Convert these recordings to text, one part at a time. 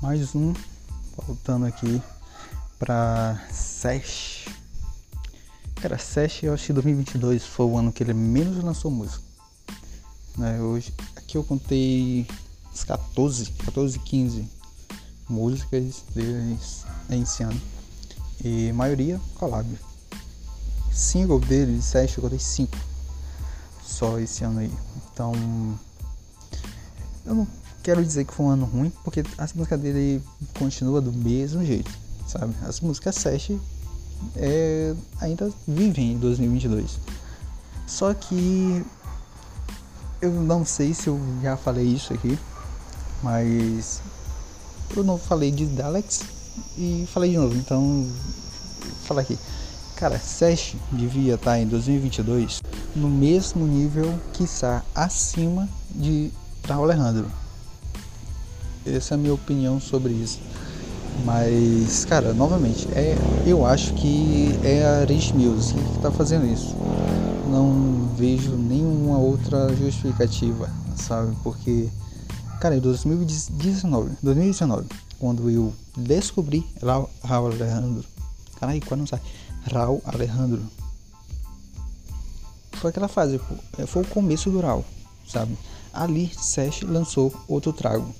mais um, voltando aqui pra Sesh. Cara, Sesh eu acho que 2022 foi o ano que ele menos lançou música. Né? Hoje, aqui eu contei uns 14, 14, 15 músicas deles esse ano. E maioria collab. Single dele, Sesh, eu contei 5 só esse ano aí. Então, eu não quero dizer que foi um ano ruim, porque as músicas dele continua do mesmo jeito, sabe? As músicas Sesh é, ainda vivem em 2022. Só que eu não sei se eu já falei isso aqui, mas eu não falei de Daleks e falei de novo, então vou falar aqui. Cara, Sesh devia estar em 2022 no mesmo nível, quiçá acima de Raul Alejandro. Essa é a minha opinião sobre isso. Mas, cara, novamente, é, eu acho que é a Rich Music que está fazendo isso. Não vejo nenhuma outra justificativa, sabe? Porque, cara, em 2019, 2019 quando eu descobri Raul Alejandro, caralho, quase não sai, Raul Alejandro, foi aquela fase, é, foi o começo do Raul, sabe? Ali, Sesh lançou outro trago.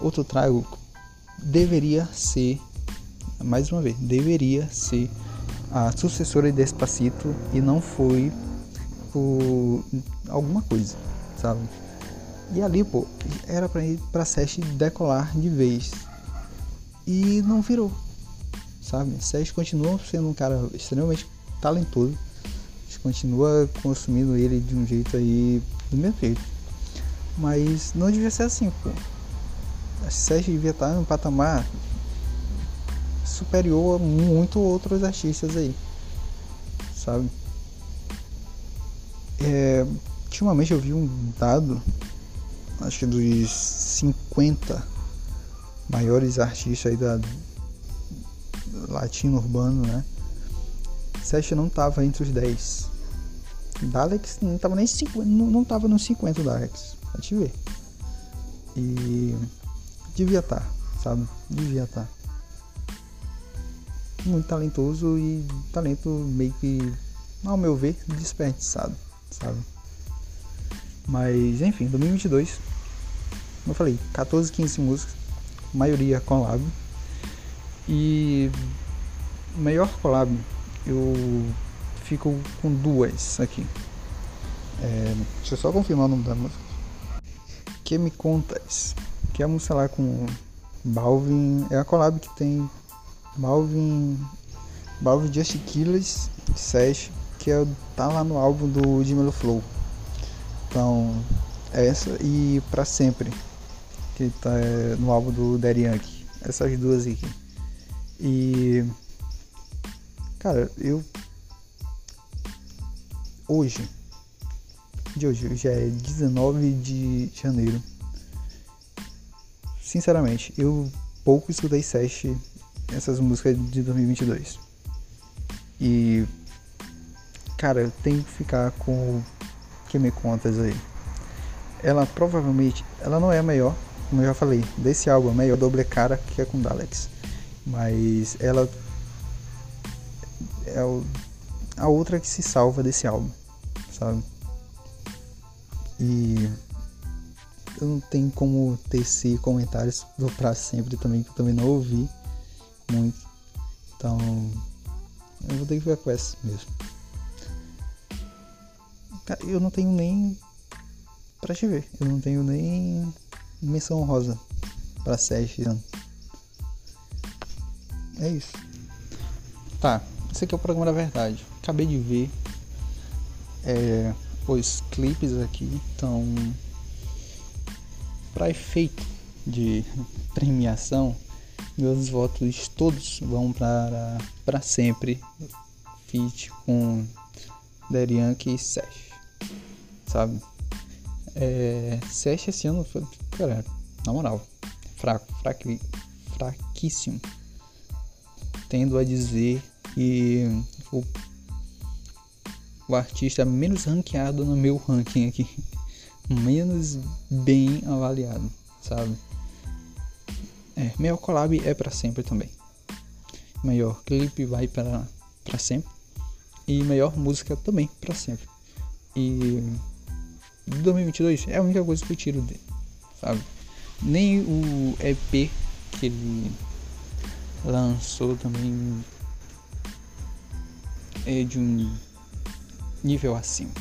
Outro trago deveria ser, mais uma vez, deveria ser a sucessora de Despacito e não foi por alguma coisa, sabe? E ali, pô, era pra ir pra Sesh decolar de vez. E não virou, sabe? Sesh continua sendo um cara extremamente talentoso. A gente continua consumindo ele de um jeito aí, do mesmo jeito. Mas não devia ser assim, pô a Sérgio devia estar em um patamar superior a muito outros artistas aí, sabe? É, ultimamente eu vi um dado, acho que dos 50 maiores artistas aí da latino urbano, né? Sérgio não tava entre os 10. Dalex não tava nem 50, não, não tava nos 50 Dalex, pra te ver. E devia estar, tá, sabe? Devia estar. Tá. Muito talentoso e talento meio que, ao meu ver, desperdiçado, sabe? Mas enfim, 2022, como eu falei, 14, 15 músicas, maioria collab. E melhor collab, eu fico com duas aqui. É, deixa eu só confirmar o nome da música. Que me contas? Que é a música lá com Balvin, é a collab que tem Balvin, Balvin Just Killers Sesh, que é, tá lá no álbum do Jimmy Flow. Então, essa e Pra Sempre, que tá é, no álbum do Daddy Yankee. Essas duas aqui. E cara, eu hoje de hoje já é 19 de janeiro sinceramente, eu pouco escutei Sesh essas músicas de 2022. E cara, eu tenho que ficar com o que me contas aí. Ela provavelmente, ela não é a melhor, como eu já falei, desse álbum, a melhor doble cara que é com Daleks. Mas ela é o, a outra que se salva desse álbum, sabe? E eu não tenho como tecer comentários do pra sempre também, que eu também não ouvi muito. Então, eu vou ter que ficar com essa mesmo. Eu não tenho nem pra te ver. Eu não tenho nem menção rosa pra Sérgio. É isso. Tá, esse aqui é o programa da verdade. Acabei de ver é, os clipes aqui, então para efeito de premiação, meus votos todos vão para para sempre fit com Derianke e Sesh, sabe? É, Sesh esse ano foi, cara, na moral, fraco, fraco, fraquíssimo. Tendo a dizer que o, o artista menos ranqueado no meu ranking aqui menos bem avaliado, sabe? É, melhor collab é para sempre também. Melhor clipe vai para para sempre e melhor música também para sempre. E 2022 é a única coisa que eu tiro dele, sabe? Nem o EP que ele lançou também é de um nível acima.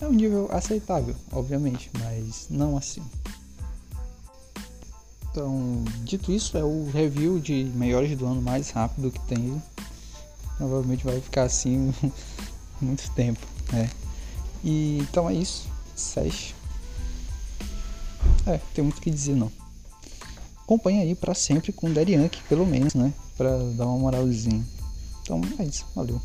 É um nível aceitável, obviamente, mas não acima. Então, dito isso, é o review de melhores do ano mais rápido que tem. Provavelmente vai ficar assim muito tempo, né? E então é isso. Sesh. É, tem muito o que dizer não. Acompanha aí para sempre com o Yankee, pelo menos, né? Pra dar uma moralzinha. Então é isso, valeu.